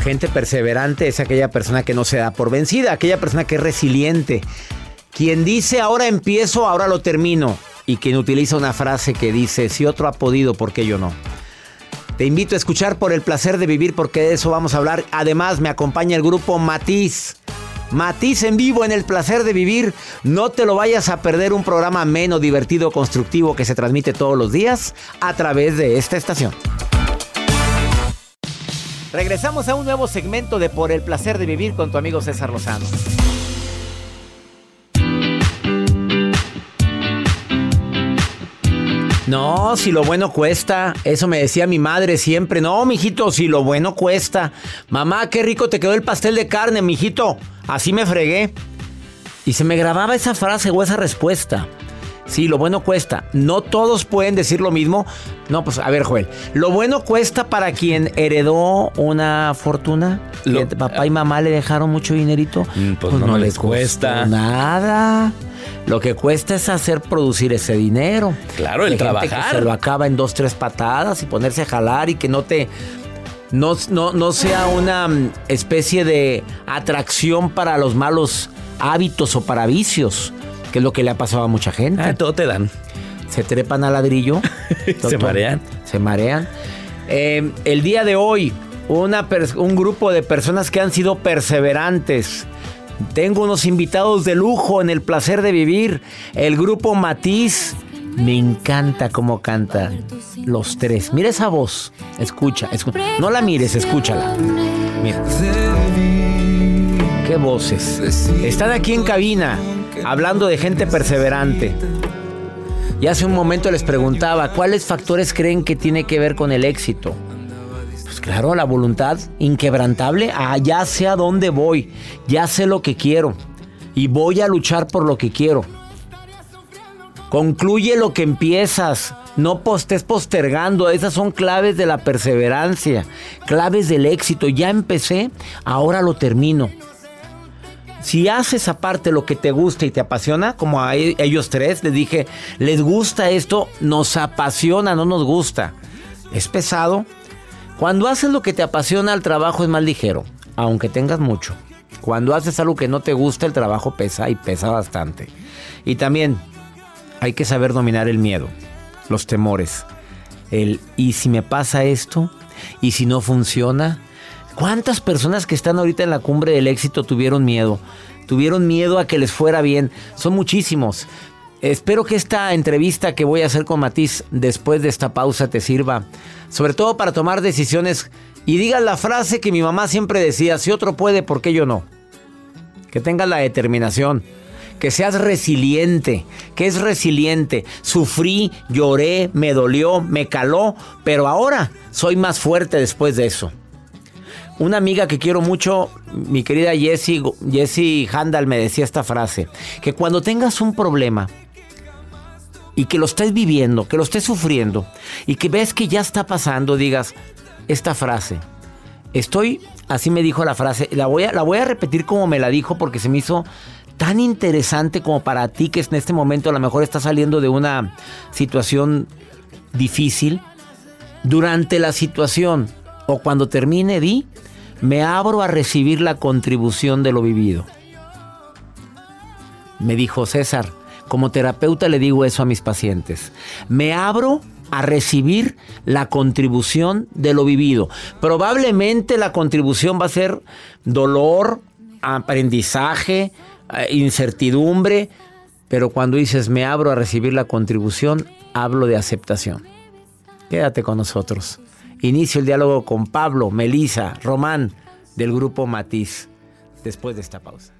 Gente perseverante es aquella persona que no se da por vencida, aquella persona que es resiliente. Quien dice ahora empiezo, ahora lo termino. Y quien utiliza una frase que dice, si otro ha podido, ¿por qué yo no? Te invito a escuchar por el placer de vivir porque de eso vamos a hablar. Además me acompaña el grupo Matiz. Matiz en vivo en el placer de vivir. No te lo vayas a perder un programa menos divertido, constructivo que se transmite todos los días a través de esta estación. Regresamos a un nuevo segmento de Por el placer de vivir con tu amigo César Lozano. No, si lo bueno cuesta. Eso me decía mi madre siempre. No, mijito, si lo bueno cuesta. Mamá, qué rico te quedó el pastel de carne, mijito. Así me fregué. Y se me grababa esa frase o esa respuesta. Sí, lo bueno cuesta. No todos pueden decir lo mismo. No, pues a ver, Joel. Lo bueno cuesta para quien heredó una fortuna. Lo- que papá y mamá le dejaron mucho dinerito. Mm, pues no les costó cuesta. Nada. Lo que cuesta es hacer producir ese dinero. Claro, el Hay gente que trabajar. se lo acaba en dos, tres patadas y ponerse a jalar y que no te. No, no, no sea una mm, especie de atracción para los malos hábitos o para vicios, que es lo que le ha pasado a mucha gente. Ah, todo te dan. Se trepan al ladrillo. Se marean. Se marean. Eh, el día de hoy, una un grupo de personas que han sido perseverantes. Tengo unos invitados de lujo en el placer de vivir. El grupo Matiz. Me encanta cómo cantan los tres. Mira esa voz. Escucha, escucha. No la mires, escúchala. Mira. Qué voces. Están aquí en cabina hablando de gente perseverante. Y hace un momento les preguntaba, ¿cuáles factores creen que tiene que ver con el éxito? Pues claro, la voluntad inquebrantable. Ah, ya sé a dónde voy, ya sé lo que quiero y voy a luchar por lo que quiero. Concluye lo que empiezas, no estés postergando. Esas son claves de la perseverancia, claves del éxito. Ya empecé, ahora lo termino. Si haces aparte lo que te gusta y te apasiona, como a e- ellos tres, les dije, les gusta esto, nos apasiona, no nos gusta. Es pesado. Cuando haces lo que te apasiona, el trabajo es más ligero, aunque tengas mucho. Cuando haces algo que no te gusta, el trabajo pesa y pesa bastante. Y también hay que saber dominar el miedo, los temores. El, ¿y si me pasa esto? ¿Y si no funciona? ¿Cuántas personas que están ahorita en la cumbre del éxito tuvieron miedo? Tuvieron miedo a que les fuera bien. Son muchísimos. Espero que esta entrevista que voy a hacer con Matiz después de esta pausa te sirva, sobre todo para tomar decisiones y digas la frase que mi mamá siempre decía, si otro puede, ¿por qué yo no? Que tengas la determinación, que seas resiliente, que es resiliente. Sufrí, lloré, me dolió, me caló, pero ahora soy más fuerte después de eso. Una amiga que quiero mucho, mi querida Jessie, Jessie Handal me decía esta frase, que cuando tengas un problema y que lo estés viviendo, que lo estés sufriendo y que ves que ya está pasando, digas esta frase. Estoy, así me dijo la frase, la voy a, la voy a repetir como me la dijo porque se me hizo tan interesante como para ti que en este momento a lo mejor está saliendo de una situación difícil, durante la situación o cuando termine, di, me abro a recibir la contribución de lo vivido. Me dijo César, como terapeuta le digo eso a mis pacientes. Me abro a recibir la contribución de lo vivido. Probablemente la contribución va a ser dolor, aprendizaje, eh, incertidumbre, pero cuando dices me abro a recibir la contribución, hablo de aceptación. Quédate con nosotros. Inicio el diálogo con Pablo, Melisa, Román del grupo Matiz después de esta pausa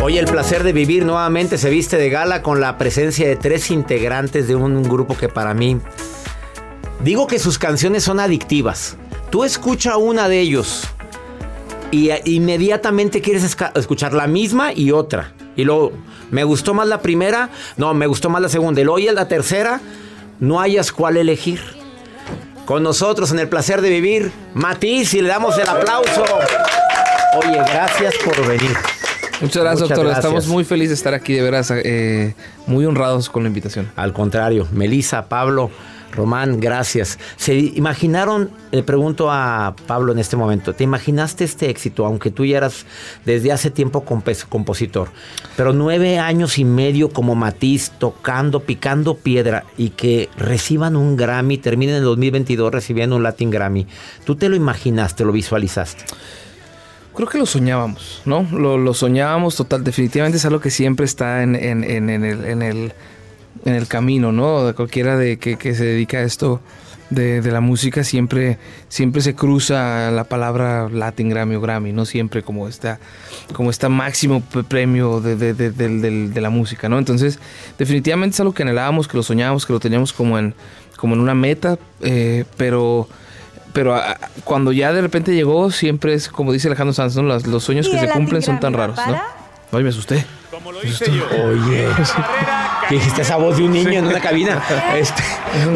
Hoy el placer de vivir nuevamente se viste de gala con la presencia de tres integrantes de un grupo que para mí digo que sus canciones son adictivas. Tú escucha una de ellos y inmediatamente quieres escuchar la misma y otra. Y luego, ¿me gustó más la primera? No, me gustó más la segunda. Y luego y la tercera, no hayas cuál elegir. Con nosotros en el placer de vivir, Matiz, y le damos el aplauso. Oye, gracias por venir. Muchas gracias, doctor. Estamos muy felices de estar aquí, de veras, eh, muy honrados con la invitación. Al contrario, Melissa, Pablo, Román, gracias. ¿Se imaginaron, le pregunto a Pablo en este momento, ¿te imaginaste este éxito, aunque tú ya eras desde hace tiempo compositor, pero nueve años y medio como Matiz, tocando, picando piedra y que reciban un Grammy, terminen en el 2022 recibiendo un Latin Grammy? ¿Tú te lo imaginaste, lo visualizaste? Creo que lo soñábamos, ¿no? Lo, soñábamos total, definitivamente es algo que siempre está en, el, camino, ¿no? Cualquiera de que, se dedica a esto de, la música siempre, siempre se cruza la palabra Latin Grammy o Grammy, no siempre como esta, como esta máximo premio de, la música, ¿no? Entonces, definitivamente es algo que anhelábamos, que lo soñábamos, que lo teníamos como en, como en una meta, eh, pero pero ah, cuando ya de repente llegó, siempre es como dice Alejandro Sanz, los, sueños que se cumplen son tan raros, ¿no? Ay, me asusté. Como lo hice yo. Oye, ¿qué dijiste esa voz de un niño en una cabina? Este,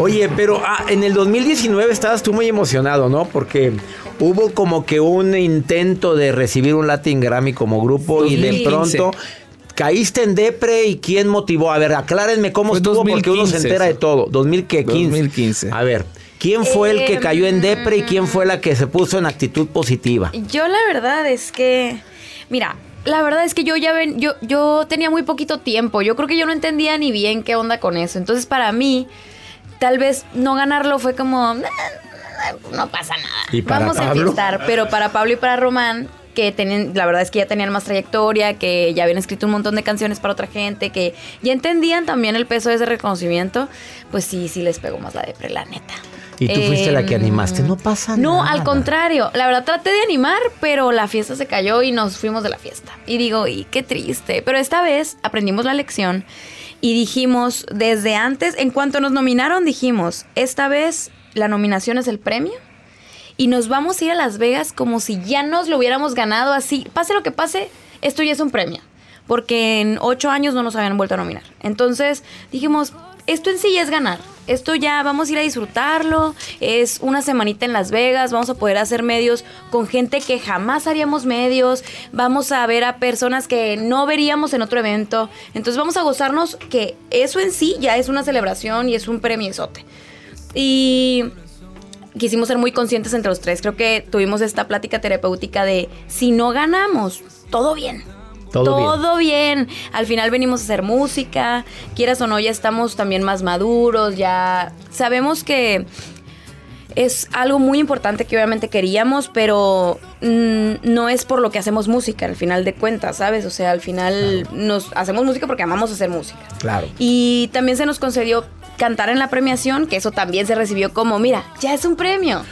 oye, pero ah, en el 2019 estabas tú muy emocionado, ¿no? Porque hubo como que un intento de recibir un Latin Grammy como grupo y de pronto caíste en depre y quién motivó. A ver, aclárenme cómo estuvo porque uno se entera de todo. 2015. 2015. A ver. ¿Quién fue el que cayó en depre y quién fue la que se puso en actitud positiva? Yo la verdad es que, mira, la verdad es que yo ya ven, yo, yo tenía muy poquito tiempo. Yo creo que yo no entendía ni bien qué onda con eso. Entonces para mí, tal vez no ganarlo fue como, no pasa nada. Vamos a enfiestar. Pero para Pablo y para Román, que tenían, la verdad es que ya tenían más trayectoria, que ya habían escrito un montón de canciones para otra gente, que ya entendían también el peso de ese reconocimiento, pues sí, sí les pegó más la depre, la neta. Y tú fuiste la que animaste, no pasa nada. No, al contrario, la verdad traté de animar, pero la fiesta se cayó y nos fuimos de la fiesta. Y digo, y qué triste. Pero esta vez aprendimos la lección y dijimos, desde antes, en cuanto nos nominaron, dijimos, esta vez la nominación es el premio y nos vamos a ir a Las Vegas como si ya nos lo hubiéramos ganado así. Pase lo que pase, esto ya es un premio. Porque en ocho años no nos habían vuelto a nominar. Entonces dijimos, esto en sí ya es ganar. Esto ya vamos a ir a disfrutarlo. Es una semanita en Las Vegas. Vamos a poder hacer medios con gente que jamás haríamos medios. Vamos a ver a personas que no veríamos en otro evento. Entonces vamos a gozarnos que eso en sí ya es una celebración y es un premiezote. Y quisimos ser muy conscientes entre los tres. Creo que tuvimos esta plática terapéutica de si no ganamos, todo bien Todo, bien. Al final venimos a hacer música, quieras o no, ya estamos también más maduros, ya sabemos que es algo muy importante que obviamente queríamos, pero mm, no es por lo que hacemos música, al final de cuentas, ¿sabes? O sea, al final nos hacemos música porque amamos hacer música. Claro. Y también se nos concedió cantar en la premiación, que eso también se recibió como, mira, ya es un premio.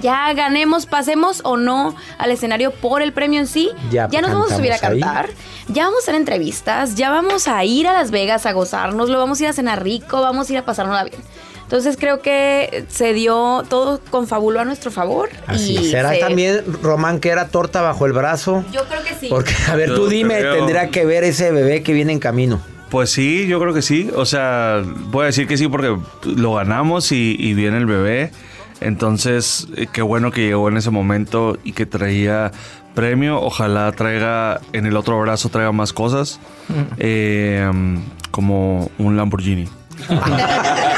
Ya ganemos, pasemos o no al escenario por el premio en sí. Ya, nos vamos a subir a cantar. Ya vamos a hacer entrevistas. Ya vamos a ir a Las Vegas a gozarnos. Lo vamos a ir a cenar rico. Vamos a ir a pasárnosla bien. Entonces creo que se dio todo confabuló a nuestro favor. Así ¿Será también, Román, que era torta bajo el brazo? Yo creo que sí. Porque, a ver, tú dime, tendría que ver ese bebé que viene en camino. Pues sí, yo creo que sí. O sea, voy a decir que sí porque lo ganamos y, viene el bebé. Entonces, eh, qué bueno que llegó en ese momento y que traía premio. Ojalá traiga en el otro brazo traiga más cosas. Mm. Eh, como un Lamborghini.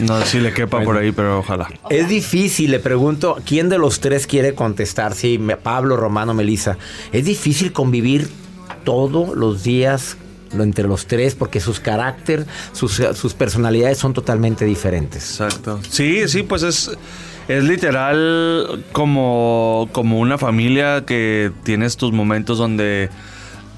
No sé si le quepa por ahí, pero ojalá. Es difícil, le pregunto, ¿quién de los tres quiere contestar? Sí, Pablo, Romano, Melissa. Es difícil convivir todos los días entre los tres porque sus carácter, sus, sus personalidades son totalmente diferentes. Exacto. Sí, sí, pues es es literal como, como una familia que tienes tus momentos donde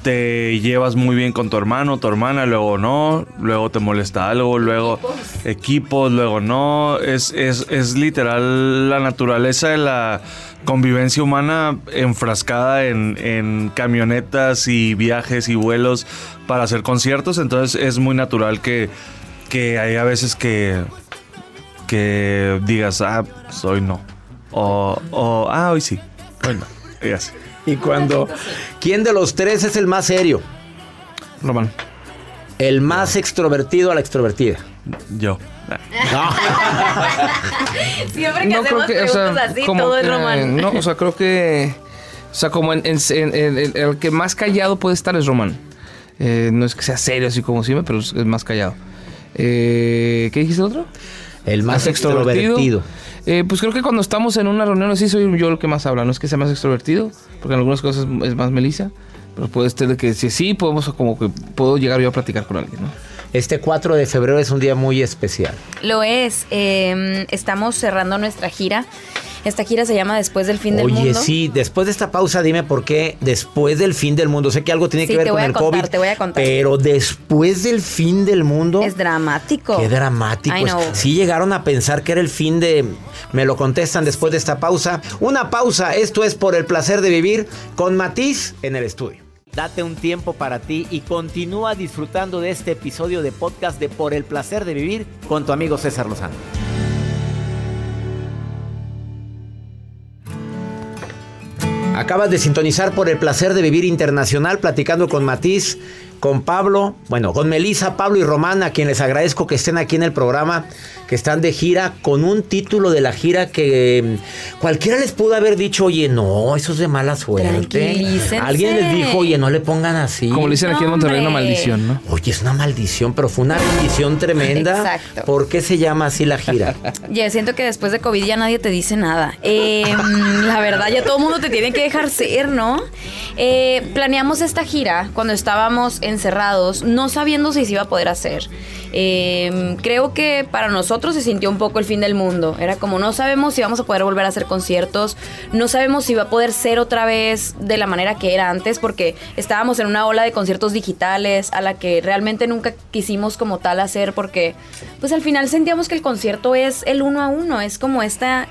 te llevas muy bien con tu hermano, tu hermana, luego no, luego te molesta algo, luego equipos, luego no. Es, es, es literal la naturaleza de la convivencia humana enfrascada en, en, camionetas y viajes y vuelos para hacer conciertos. Entonces es muy natural que, que hay a veces que, que digas, ah, soy no. O, o ah, hoy sí. Hoy no. Y así. Y cuando. ¿Quién de los tres es el más serio? Román. El más extrovertido a la extrovertida. Yo. No. Siempre que hacemos preguntas así, todo es Román. No, o sea, creo que. O sea, como en, el que más callado puede estar es Román. Eh, no es que sea serio así como siempre, pero es, más callado. Eh, ¿Qué dijiste otro? El más, extrovertido. Eh, pues creo que cuando estamos en una reunión así soy yo el que más habla. No es que sea más extrovertido, porque en algunas cosas es más Melissa. Pero puede ser que si sí, podemos como que puedo llegar yo a platicar con alguien, ¿no? Este 4 de febrero es un día muy especial. Lo es. Em, estamos cerrando nuestra gira esta gira se llama Después del fin del mundo. Oye, sí, después de esta pausa, dime por qué después del fin del mundo. Sé que algo tiene que ver con el COVID. Te voy a contar. Pero después del fin del mundo. Es dramático. Qué dramático. Sí llegaron a pensar que era el fin de. Me lo contestan después de esta pausa. Una pausa. Esto es por el placer de vivir con Matiz en el estudio. Date un tiempo para ti y continúa disfrutando de este episodio de podcast de Por el placer de vivir con tu amigo César Lozano. Acabas de sintonizar por el placer de vivir internacional platicando con Matiz con Pablo, bueno, con Melisa, Pablo y Román, a quien les agradezco que estén aquí en el programa, que están de gira con un título de la gira que mm, cualquiera les pudo haber dicho, oye, no, eso es de mala suerte. Alguien les dijo, oye, no le pongan así. Como le dicen aquí en Monterrey, una maldición, ¿no? Oye, es una maldición, pero fue una bendición tremenda. Exacto. ¿Por qué se llama así la gira? Ya, siento que después de COVID ya nadie te dice nada. Em, la verdad, ya todo el mundo te tiene que dejar ser, ¿no? Eh, planeamos esta gira cuando estábamos encerrados, no sabiendo si se iba a poder hacer. Em, creo que para nosotros se sintió un poco el fin del mundo. Era como no sabemos si vamos a poder volver a hacer conciertos, no sabemos si va a poder ser otra vez de la manera que era antes, porque estábamos en una ola de conciertos digitales a la que realmente nunca quisimos como tal hacer, porque pues al final sentíamos que el concierto es el uno a uno, es como esta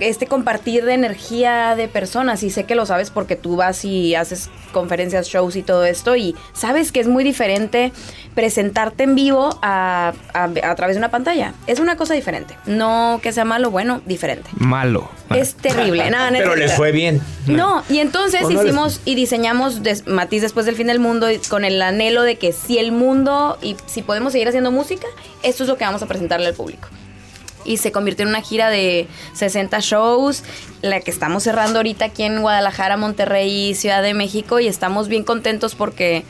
este compartir de energía de personas y sé que lo sabes porque tú vas y haces conferencias, shows y todo esto y sabes que es muy diferente presentarte en vivo a, a, través de una pantalla. Es una cosa diferente. No que sea malo, bueno, diferente. Malo. Es terrible. Nada, Pero les fue bien. No, y entonces hicimos y diseñamos Matiz después del fin del mundo con el anhelo de que si el mundo y si podemos seguir haciendo música, esto es lo que vamos a presentarle al público y se convirtió en una gira de 60 shows, la que estamos cerrando ahorita aquí en Guadalajara, Monterrey y Ciudad de México y estamos bien contentos porque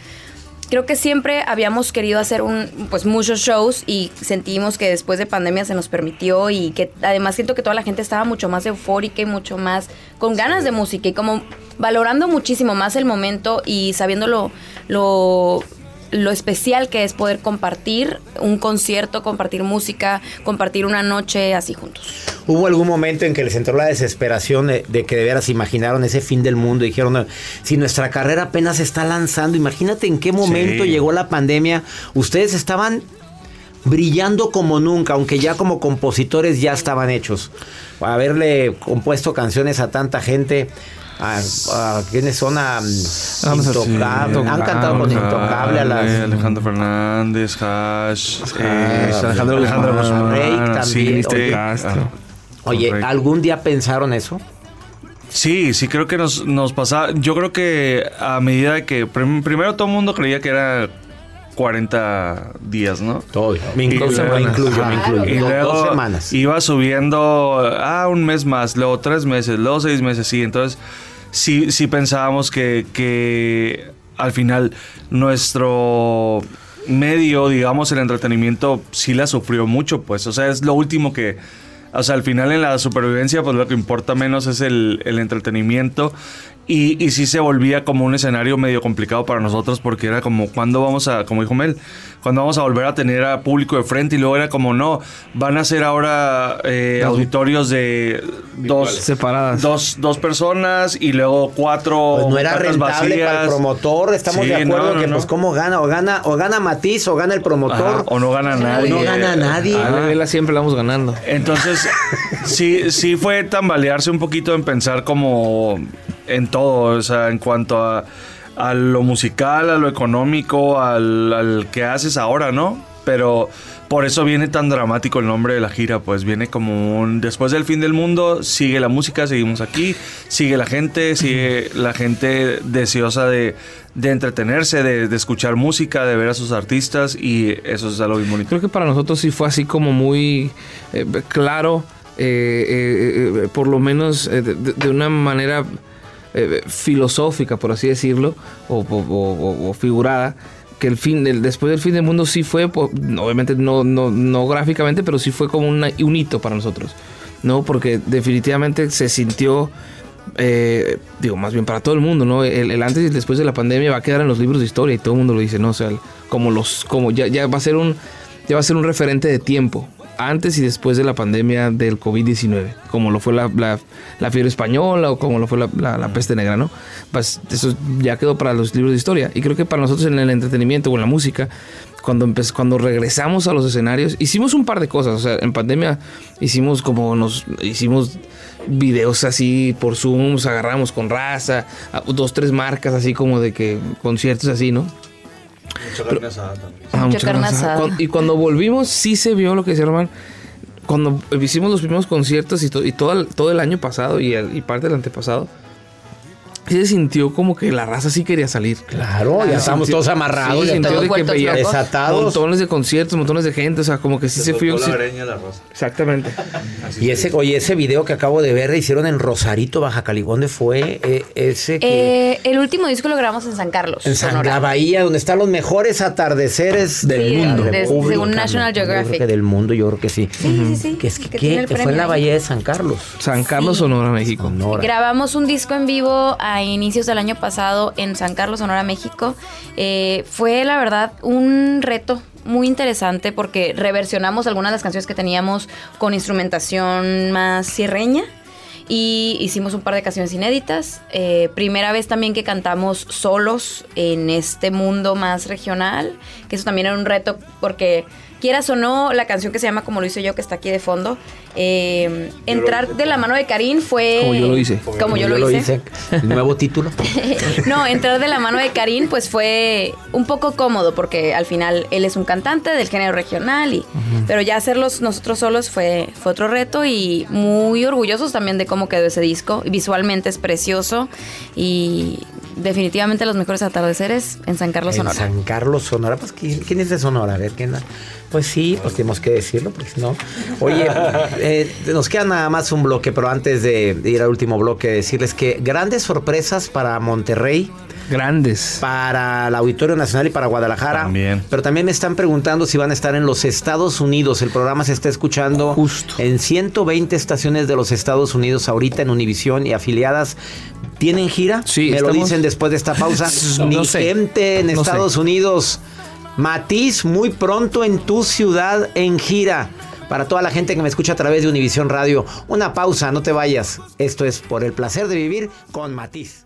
creo que siempre habíamos querido hacer un, pues muchos shows y sentimos que después de pandemia se nos permitió y que además siento que toda la gente estaba mucho más eufórica y mucho más con ganas de música y como valorando muchísimo más el momento y sabiendo lo, lo, especial que es poder compartir un concierto, compartir música, compartir una noche así juntos. ¿Hubo algún momento en que les entró la desesperación de, de que de veras imaginaron ese fin del mundo y dijeron, "No, si nuestra carrera apenas se está lanzando, imagínate en qué momento Sí. llegó la pandemia, ustedes estaban brillando como nunca, aunque ya como compositores ya estaban hechos. Haberle compuesto canciones a tanta gente, a, a quienes son a Vamos Intocable, han cantado con Intocable a las... Alejandro Fernández, Hash, eh, Alejandro Guzmán, Guzmán, Rey sí, también, este, oye. Castro. Oye. ¿algún día pensaron eso? Sí, sí creo que nos, nos pasaba. Yo creo que a medida de que prim- primero todo el mundo creía que era 40 días, ¿no? Todo. Me incluyo, me incluyo, me incluyo. Y luego dos semanas. iba subiendo, ah, un mes más, luego tres meses, luego seis meses, sí. Entonces, sí, sí pensábamos que, que al final nuestro medio, digamos, el entretenimiento, sí la sufrió mucho, pues. O sea, es lo último que... O sea, al final en la supervivencia, pues lo que importa menos es el, el entretenimiento. Y, y sí se volvía como un escenario medio complicado para nosotros porque era como, ¿cuándo vamos a, como dijo Mel, cuándo vamos a volver a tener a público de frente? Y luego era como, no, van a ser ahora eh, auditorios de dos, Separadas. dos, dos personas y luego cuatro Pues no era rentable para el vacías. promotor, estamos Sí, de acuerdo no, no, que no. pues cómo gana, o gana, o gana Matiz o gana el promotor. Ajá, o no gana nadie. no gana nadie. A la vela siempre la vamos ganando. Entonces, sí, sí fue tambalearse un poquito en pensar como en todo, o sea, en cuanto a, a lo musical, a lo económico, al, al que haces ahora, ¿no? Pero por eso viene tan dramático el nombre de la gira, pues viene como un después del fin del mundo, sigue la música, seguimos aquí, sigue la gente, sigue la gente deseosa de, de entretenerse, de, de escuchar música, de ver a sus artistas y eso es algo bien bonito. Creo que para nosotros sí fue así como muy eh, claro, eh, eh, por lo menos de una manera eh, filosófica, por así decirlo, o, figurada, que el fin, el- después del fin del mundo sí fue, obviamente no, no, gráficamente, pero sí fue como un hito para nosotros, ¿no? Porque definitivamente se sintió... eh, digo, más bien para todo el mundo, ¿no? El, antes y después de la pandemia va a quedar en los libros de historia y todo el mundo lo dice, ¿no? O sea, como los, como ya, ya va a ser un, ya va a ser un referente de tiempo, antes y después de la pandemia del COVID-19, como lo fue la, la- la fiebre española o como lo fue la, peste negra, ¿no? Pues eso ya quedó para los libros de historia. Y creo que para nosotros en el entretenimiento o en la música, cuando, cuando regresamos a los escenarios, hicimos un par de cosas. O sea, en pandemia hicimos como nos hicimos videos así por Zoom, nos agarramos con raza, dos, tres marcas así como de que conciertos así, ¿no? Ah, Mucha mucha carne carne asada. asada. Cuando- y cuando volvimos, sí se vio lo que decía Román. Cuando hicimos los primeros conciertos y, to- y todo, el, todo el año pasado y, el- y parte del antepasado, se sintió como que la raza sí quería salir. Claro, ya Se estamos sintió- todos amarrados, sí, ya sintió de que veía desatados. montones de conciertos, montones de gente, o sea, como que sí se, fue. sí- exactamente. Y ese, oye, ese video que acabo de ver, hicieron en Rosarito, Baja California, ¿dónde fue? Eh, ese que... Eh, el último disco lo grabamos en San Carlos. en San, Sonora. la Bahía, donde están los mejores atardeceres del Sí, mundo. de- República, según National Yo creo Geographic. que del mundo, yo creo que sí. Sí, sí, sí. Que es que, Que tiene el que fue en la ahí. Bahía de San Carlos. San Carlos, Sí. Sonora, México. Sonora. Grabamos un disco en vivo a inicios del año pasado en San Carlos, Sonora, México. Eh, fue la verdad un reto muy interesante porque reversionamos algunas de las canciones que teníamos con instrumentación más sierreña. Y hicimos un par de canciones inéditas. Eh, primera vez también que cantamos solos en este mundo más regional. Que eso también era un reto porque, quieras o no, la canción que se llama Como lo hice yo, que está aquí de fondo, eh, entrar de la mano de Karim fue... Como yo lo hice. Como yo lo hice. El nuevo título. No, entrar de la mano de Karim pues fue un poco cómodo porque al final él es un cantante del género regional y pero ya hacerlos nosotros solos fue fue otro reto y muy orgullosos también de cómo quedó ese disco. Visualmente es precioso y definitivamente los mejores atardeceres en San Carlos en Sonora. San Carlos, Sonora. Pues, ¿quién, quién es de Sonora? A ver, ¿quién? Pues sí, pues tenemos que decirlo, porque si no. Oye, eh, nos queda nada más un bloque, pero antes de ir al último bloque, decirles que grandes sorpresas para Monterrey. Grandes. para el Auditorio Nacional y para Guadalajara. También. Pero también me están preguntando si van a estar en los Estados Unidos. El programa se está escuchando Justo. en 120 estaciones de los Estados Unidos ahorita en Univisión y afiliadas. ¿Tienen gira? Sí, Me lo dicen después de esta pausa. No sé. gente en No sé. Estados Unidos. Matiz, muy pronto en tu ciudad en gira. Para toda la gente que me escucha a través de Univisión Radio. Una pausa, no te vayas. Esto es por el placer de vivir con Matiz.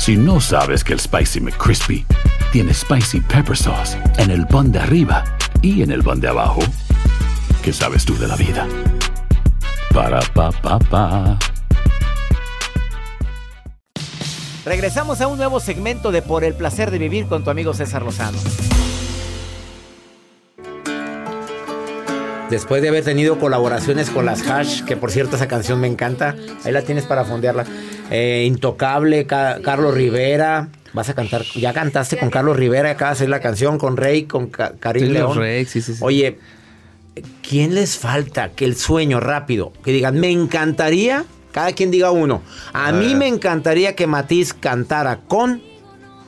Si no sabes que el Spicy McCrispy tiene Spicy Pepper Sauce en el pan de arriba y en el pan de abajo, ¿qué sabes tú de la vida? Para, pa, pa, pa. Regresamos a un nuevo segmento de Por el placer de vivir con tu amigo César Lozano. Después de haber tenido colaboraciones con las Hash, que por cierto esa canción me encanta, ahí la tienes para fondearla. Eh, Intocable, Ca- Carlos Rivera, vas a cantar, ya cantaste con Carlos Rivera, acabas de hacer la canción con Rey, con Karim Sí, León. Rey, sí, sí, sí. Oye, ¿quién les falta que el sueño rápido, que digan, me encantaría, cada quien diga uno, a mí me encantaría que Matiz cantara con...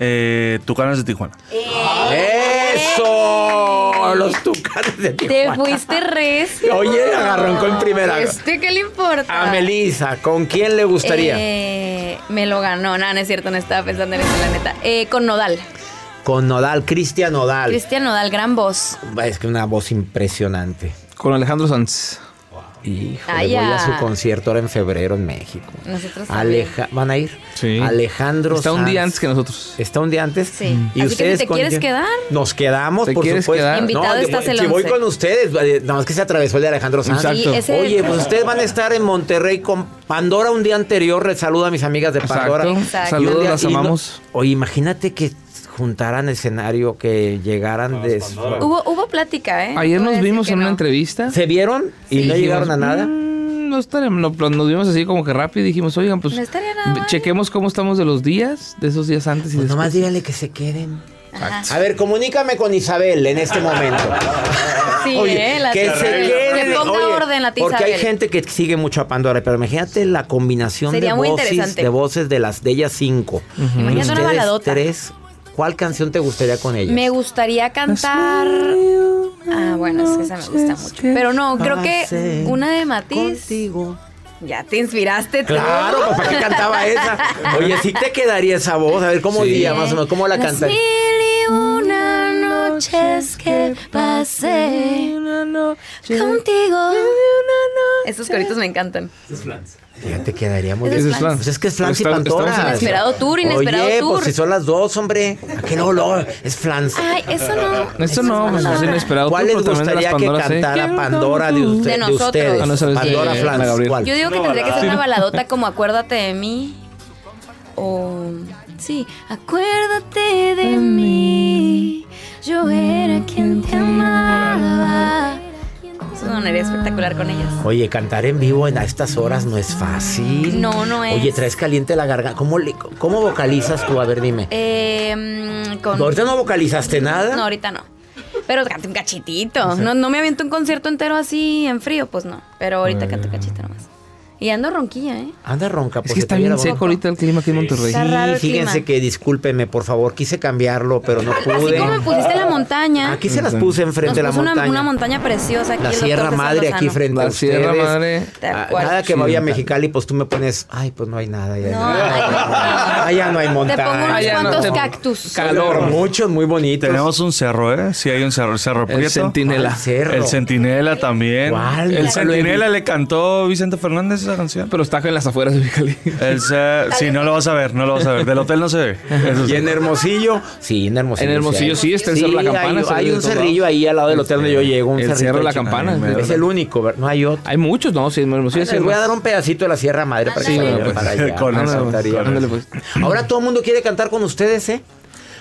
Eh, Tucanes de Tijuana. ¡Eso! Los tucanes de Te Tijuana. fuiste recio. Oye, agarró en primera. ¿Este qué le importa? A Melissa, ¿con quién le gustaría? Eh, me lo ganó. No, no es cierto, no estaba pensando en eso, la neta. Eh, con Nodal. Con Nodal, Cristian Nodal. Cristian Nodal, gran voz. Es que una voz impresionante. Con Alejandro Sanz. Híjole, Ay, voy a su concierto ahora en febrero en México. Nosotros también. Aleja ¿Van a ir? Sí. Alejandro Está un día antes que nosotros. ¿Está un día antes? Sí. Así que si te quieres quién? quedar. Nos quedamos, ¿Te por quieres supuesto. quedar? Invitado de- estás el si voy 11. con ustedes, eh, nada más que se atravesó el de Alejandro Sanz. Exacto. Sí, ese- Oye, pues ustedes van a estar en Monterrey con Pandora un día anterior. Saludo a mis amigas de Pandora. Exacto. Exacto. Y Saludos, día- las y no- amamos. oye, imagínate que juntaran escenario, que llegaran de... Hubo, hubo plática, ¿eh? Ayer nos vimos en una entrevista. ¿Se vieron? Y Sí. no llegaron a nada. "Mm, no estaremos. No, pero nos vimos así como que rápido y dijimos, oigan, pues No estaría nada chequemos cómo estamos de los días, de esos días antes y Pues después. nomás díganle que se queden. Ajá. A ver, comunícame con Isabel en este momento. Sí, Oye, ¿eh? La que se Isabel. queden. Que ponga Oye, orden la tía Porque hay gente que sigue mucho a Pandora, pero imagínate la combinación Sería de muy voces, de voces de las de ellas cinco. Imagínate una Ustedes baladota. tres, ¿cuál canción te gustaría con ellas? Me gustaría cantar. Ah, bueno, es que esa me gusta mucho. Pero no, creo que una de Matiz. Contigo. Ya te inspiraste tú. Claro, pues ¿para qué cantaba esa? Oye, sí te quedaría esa voz. A ver, ¿cómo diría más o menos? ¿Cómo la Las cantaría? mil y una noches que pasé contigo. Esos coritos me encantan. Ya te quedaría muy Ese bien. es Flans. Pues es que es Flans y Está- Pandora. en- Inesperado tour, inesperado Oye, tour. pues si son las dos, hombre. ¿A qué no? Es Flans. Ay, eso no. Esto no, pues es inesperado. ¿Cuál tú, les gustaría que Pandoras, ¿eh? cantara Quiero Pandora de, usted- De de nosotros. ustedes? Ah, no, sabes, Pandora Flans. Yo digo que tendría que ser una baladota como Acuérdate de mí. O. Sí, acuérdate de mí. Yo era quien te amaba. Sonaría espectacular con ellas. Oye, cantar en vivo en- a estas horas no es fácil. No, no es. Oye, traes caliente la garganta. ¿Cómo, le- cómo vocalizas tú? A ver, dime. Eh, con... ¿Ahorita no vocalizaste nada? No, ahorita no. Pero cante un cachitito. No, no me aviento un concierto entero así en frío, pues no. Pero ahorita canto un cachito nomás. Y ando ronquilla, ¿eh? Anda ronca. Es porque que está bien seco ahorita el clima aquí en Monterrey. Está raro el Sí, fíjense clima. que discúlpeme, por favor. Quise cambiarlo, pero no pude. Así como me pusiste la montaña. Aquí se las puse enfrente de la montaña. una, una montaña preciosa aquí. La el Sierra Madre aquí frente a La ustedes. Sierra Madre. De Ah, que vaya a Sí. Mexicali, pues tú me pones, ay, pues no hay nada. Ya, No, ay, Allá no hay Te montaña. pongo unos no cuantos te- cactus. Calor. Muchos, muy bonitos. Tenemos un cerro, ¿eh? Sí, hay un cerro. El cerro El Prieto. centinela. Al cerro. El centinela también. ¿Cuál? El centinela le cantó Vicente Fernández esa canción. Pero está en las afueras de Mexicali. Sí, no lo vas a ver, no lo vas a ver. Del hotel no se ve. Eso sí. ¿Y en Hermosillo? Sí, en Hermosillo. En Hermosillo sí, está el Cerro La Campana, Hay, de un cerrillo ahí al lado del hotel donde yo llego. Un El cerrito Cerro La ahí chico. Campana. Ay, Es el único, ¿verdad? no hay otro. Hay muchos, ¿no? Sí, en Hermosillo Les voy a dar un pedacito de la Sierra Madre para que Sí, se vayan para allá. con. Ahora todo el mundo quiere cantar con ustedes, ¿eh?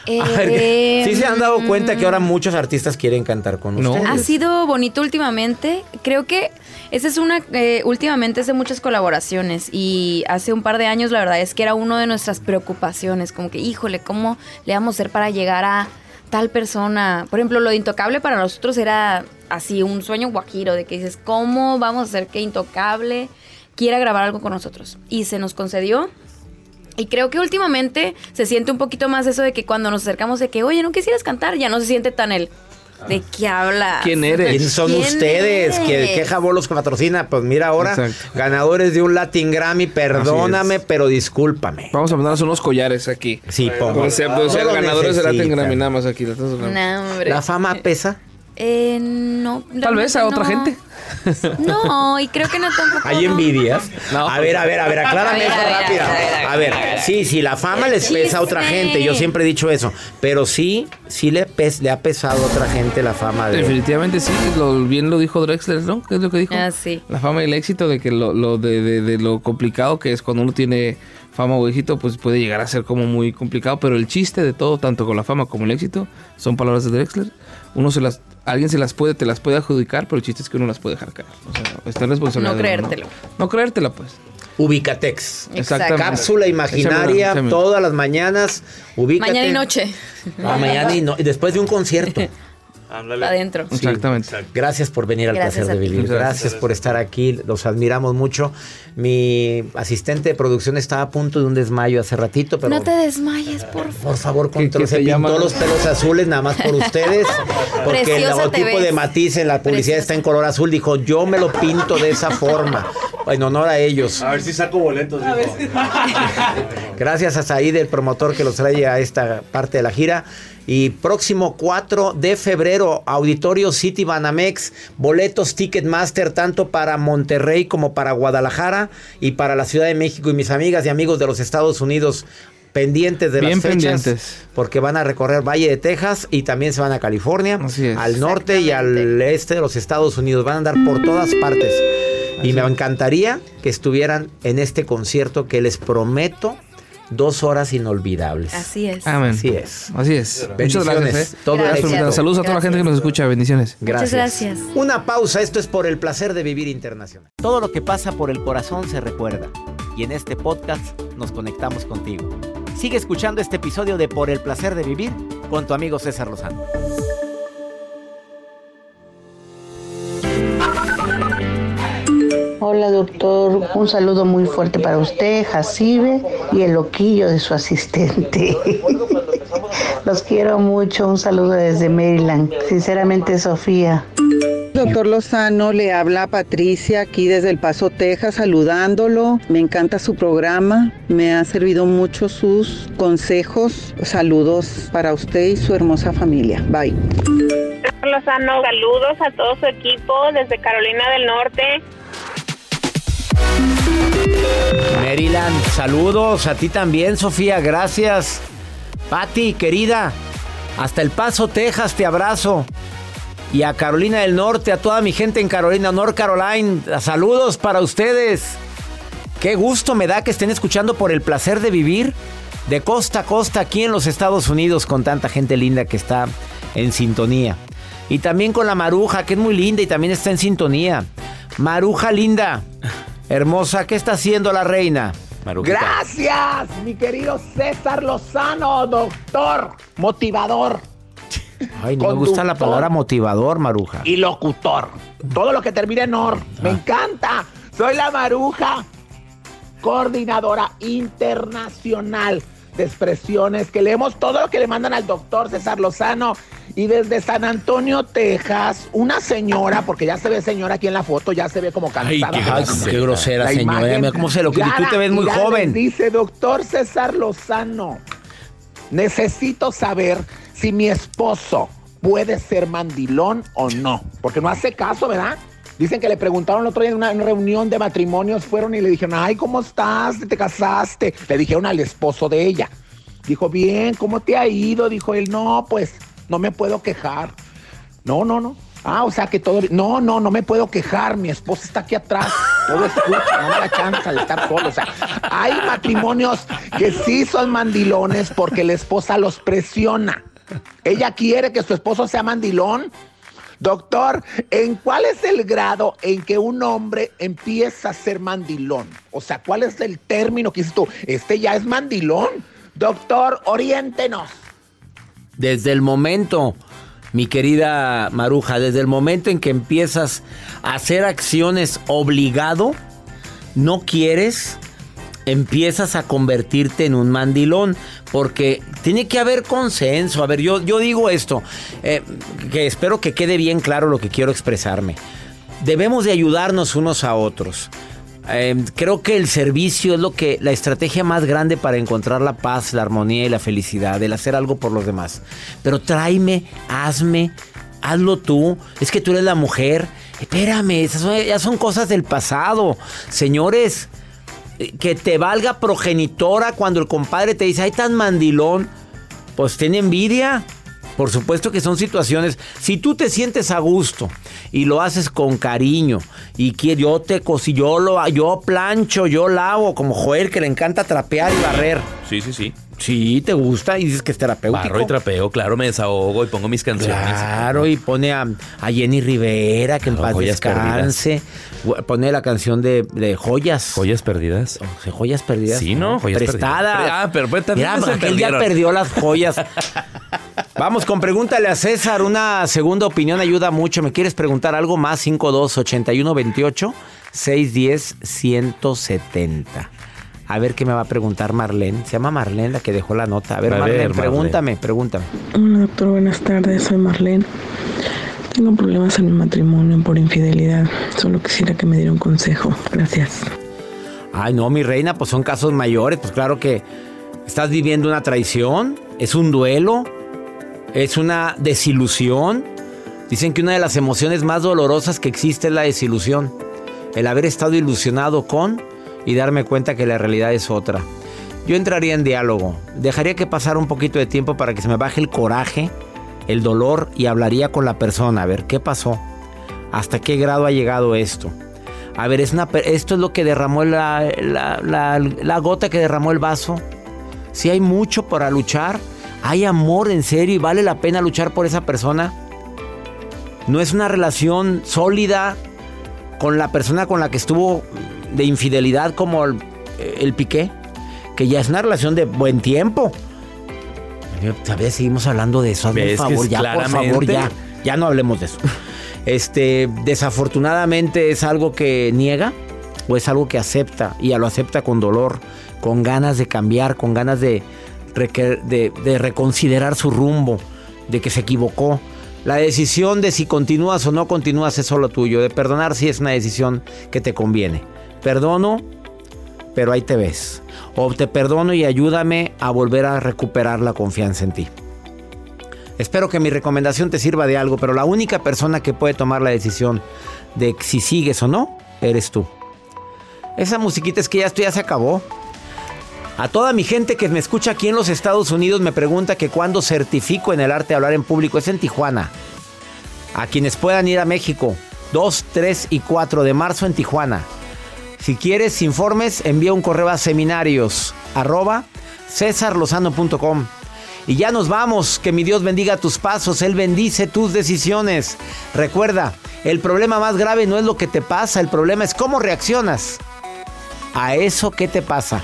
Ver, Eh, sí se han dado cuenta que ahora muchos artistas quieren cantar con No. ustedes. Ha sido bonito últimamente. Creo que esa es una. eh, últimamente hace muchas colaboraciones. Y hace un par de años, la verdad es que era una de nuestras preocupaciones. Como que, híjole, ¿cómo le vamos a hacer para llegar a tal persona? Por ejemplo, lo de Intocable para nosotros era así, un sueño guajiro. De que dices, ¿cómo vamos a hacer que Intocable quiera grabar algo con nosotros? Y se nos concedió. Y creo que últimamente se siente un poquito más eso de que cuando nos acercamos de que, oye, ¿no quisieras cantar? Ya no se siente tan el... ¿De qué hablas? ¿Quién eres? ¿Quiénes son ¿Quién ustedes? ¿Qué, eres? qué jabón los patrocina? Pues mira ahora, Exacto. ganadores de un Latin Grammy, perdóname, pero discúlpame. Vamos a mandarnos unos collares aquí. Sí, pongo. Concepto, o sea, ganadores de Latin. Grammy, nada más aquí. No. ¿La fama pesa? Eh, no. Tal vez a otra no. gente. No, y creo que no tampoco. ¿Hay no. envidias? No. A ver, a ver, a ver, aclárame A ver, eso a ver, rápido. a ver, sí, sí, la fama les pesa a otra gente. Yo siempre he dicho eso. Pero sí, sí le, pes- le ha pesado a otra gente la fama de. Definitivamente sí, lo, bien lo dijo Drexler, ¿no? ¿Qué es lo que dijo? Ah, sí. La fama y el éxito, de que lo, lo de, de- de lo complicado que es cuando uno tiene fama o éxito, pues puede llegar a ser como muy complicado, pero el chiste de todo, tanto con la fama como el éxito, son palabras de Drexler. Uno se las, alguien se las puede, te las puede adjudicar, pero el chiste es que uno las puede dejar caer. O sea, está en responsabilidad. No creértelo. No, creértela, pues. Ubicatex. Exacto. Cápsula imaginaria todas las mañanas. Ubícate. Mañana y noche. Ah, mañana y no- después de un concierto. Adentro. Exactamente. Gracias por venir al Gracias placer de a vivir. Gracias, gracias. por estar aquí. Los admiramos mucho. Mi asistente de producción estaba a punto de un desmayo hace ratito, pero No te desmayes, por favor. por favor, ¿Qué- control. Se pintó llama? los pelos azules nada más por ustedes. Porque el Preciosa logotipo de Matiz en la publicidad Preciosa. está en color azul. Dijo, yo me lo pinto de esa forma. En honor a ellos. A ver si saco boletos. hijo. Gracias a Said, el promotor que los trae a esta parte de la gira. Y próximo 4 de febrero, Auditorio City Banamex, boletos Ticketmaster tanto para Monterrey como para Guadalajara y para la Ciudad de México. Y mis amigas y amigos de los Estados Unidos, pendientes de Bien las fechas. pendientes. Porque van a recorrer Valle de Texas y también se van a California, al norte y al este de los Estados Unidos. Van a andar por todas partes. Y me encantaría que estuvieran en este concierto que les prometo dos horas inolvidables. Así es. Amén. Así es. Así es. Muchas Bendiciones. gracias. ¿eh? Todo Gracias. Saludos a toda la gente que nos escucha. Bendiciones. Gracias. Muchas gracias. Una pausa, esto es por el placer de vivir internacional. Todo lo que pasa por el corazón se recuerda. Y en este podcast nos conectamos contigo. Sigue escuchando este episodio de Por el placer de vivir con tu amigo César Lozano. Hola doctor, un saludo muy fuerte para usted, Jacibe y el loquillo de su asistente. Los quiero mucho, un saludo desde Maryland. Sinceramente, Sofía. Doctor Lozano, le habla Patricia aquí desde El Paso, Texas, saludándolo. Me encanta su programa, me han servido mucho sus consejos. Saludos para usted y su hermosa familia. Bye. Lozano, saludos a todo su equipo desde Carolina del Norte. Maryland, saludos a ti también, Sofía, gracias. Patti, querida, hasta El Paso, Texas, te abrazo. Y a Carolina del Norte, a toda mi gente en Carolina, North Carolina, saludos para ustedes. Qué gusto me da que estén escuchando por el placer de vivir de costa a costa aquí en los Estados Unidos con tanta gente linda que está en sintonía. Y también con la Maruja, que es muy linda y también está en sintonía. Maruja linda, hermosa, ¿qué está haciendo la reina? Gracias, mi querido César Lozano, doctor, motivador Ay, no me gusta la palabra motivador, Maruja. y locutor. Todo lo que termina en or. Me Ah. encanta. Soy la Maruja, coordinadora internacional de expresiones, que leemos todo lo que le mandan al doctor César Lozano. Y desde San Antonio, Texas, una señora, porque ya se ve señora aquí en la foto, ya se ve como cansada. Ay, qué grosera La señora. imagen. Cómo se lo que tú te ves muy joven. Dice, doctor César Lozano, necesito saber si mi esposo puede ser mandilón o no. Porque no hace caso, ¿verdad? Dicen que le preguntaron el otro día en una reunión de matrimonios, fueron y le dijeron, ay, ¿cómo estás? ¿Te casaste? Le dijeron al esposo de ella. Dijo, bien, ¿cómo te ha ido? Dijo él, no, pues no me puedo quejar. No, no, no. Ah, o sea que todo. No, no, no me puedo quejar. Mi esposa está aquí atrás. Todo escucha, no chance de estar solo. O sea, hay matrimonios que sí son mandilones porque la esposa los presiona. Ella quiere que su esposo sea mandilón. Doctor, ¿en cuál es el grado en que un hombre empieza a ser mandilón? O sea, ¿cuál es el término que dices tú? Este ya es mandilón. Doctor, oriéntenos. Desde el momento mi querida Maruja, desde el momento en que empiezas a hacer acciones obligado, no quieres, empiezas a convertirte en un mandilón. Porque tiene que haber consenso. A ver, yo, yo digo esto, eh, que espero que quede bien claro lo que quiero expresarme. Debemos de ayudarnos unos a otros. Em, creo que el servicio es lo que la estrategia más grande para encontrar la paz, la armonía y la felicidad, el hacer algo por los demás. Pero tráeme, hazme, hazlo tú. Es que tú eres la mujer. Espérame, esas ya son cosas del pasado. Señores, eh, que te valga progenitora cuando el compadre te dice, ay, tan mandilón. Pues tiene envidia. Por supuesto que son situaciones. Si tú te sientes a gusto y lo haces con cariño y que yo te yo lo yo plancho, yo lavo como Joel que le encanta trapear y barrer. Sí, sí, sí. Sí, te gusta y dices que es terapéutico. Barro y trapeo, claro, me desahogo y pongo mis canciones. Claro, y pone a, Jenny Rivera, que en paz descanse. Pone la canción de, Joyas. Joyas perdidas. joyas perdidas. Sí, ¿no? Joyas Prestadas. Ah, pero pues también Mira, aquel ya perdió las joyas. Vamos con pregúntale a César. Una segunda opinión ayuda mucho. ¿Me quieres preguntar algo más? 52 81 28 610 170. A ver qué me va a preguntar Marlene. Se llama Marlene la que dejó la nota. A ver, Marlene, pregúntame, pregúntame. Hola, doctor, buenas tardes. Soy Marlene. Tengo problemas en mi matrimonio por infidelidad. Solo quisiera que me diera un consejo. Gracias. Ay, no, mi reina, pues son casos mayores. Pues claro que estás viviendo una traición. Es un duelo. Es una desilusión. Dicen que una de las emociones más dolorosas que existe es la desilusión. El haber estado ilusionado con y darme cuenta que la realidad es otra. Yo entraría en diálogo, dejaría que pasara un poquito de tiempo para que se me baje el coraje, el dolor y hablaría con la persona, a ver qué pasó, hasta qué grado ha llegado esto. A ver, esto es lo que derramó la, gota que derramó el vaso. Si hay mucho para luchar, hay amor en serio y vale la pena luchar por esa persona. No es una relación sólida con la persona con la que estuvo de infidelidad como el, piqué, que ya es una relación de buen tiempo. ¿Sabes? Seguimos hablando de eso. por favor, ya, por favor, ya. Ya no hablemos de eso. Este, desafortunadamente es algo que niega o es algo que acepta y lo acepta con dolor, con ganas de cambiar, con ganas de, de, de reconsiderar su rumbo, de que se equivocó. La decisión de si continúas o no continúas es solo tuyo. De perdonar si es una decisión que te conviene perdono, pero ahí te ves. O te perdono y ayúdame a volver a recuperar la confianza en ti. Espero que mi recomendación te sirva de algo, pero la única persona que puede tomar la decisión de si sigues o no, eres tú. Esa musiquita es que ya esto ya se acabó. A toda mi gente que me escucha aquí en los Estados Unidos me pregunta que cuándo certifico en el arte de hablar en público. Es en Tijuana. A quienes puedan ir a México, 2, 3 y 4 de marzo en Tijuana. Si quieres informes, envía un correo a seminarios arroba. Y ya nos vamos, que mi Dios bendiga tus pasos, Él bendice tus decisiones. Recuerda, el problema más grave no es lo que te pasa, el problema es cómo reaccionas a eso que te pasa.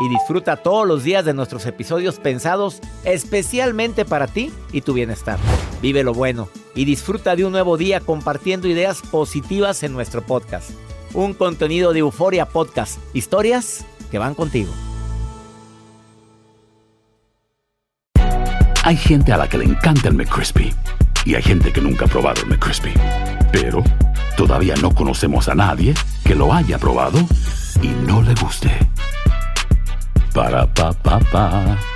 y disfruta todos los días de nuestros episodios pensados especialmente para ti y tu bienestar. Vive lo bueno y disfruta de un nuevo día compartiendo ideas positivas en nuestro podcast. Un contenido de Euforia Podcast, historias que van contigo. Hay gente a la que le encanta el McCrispy y hay gente que nunca ha probado el McCrispy. Pero todavía no conocemos a nadie que lo haya probado y no le guste. Para pa pa pa.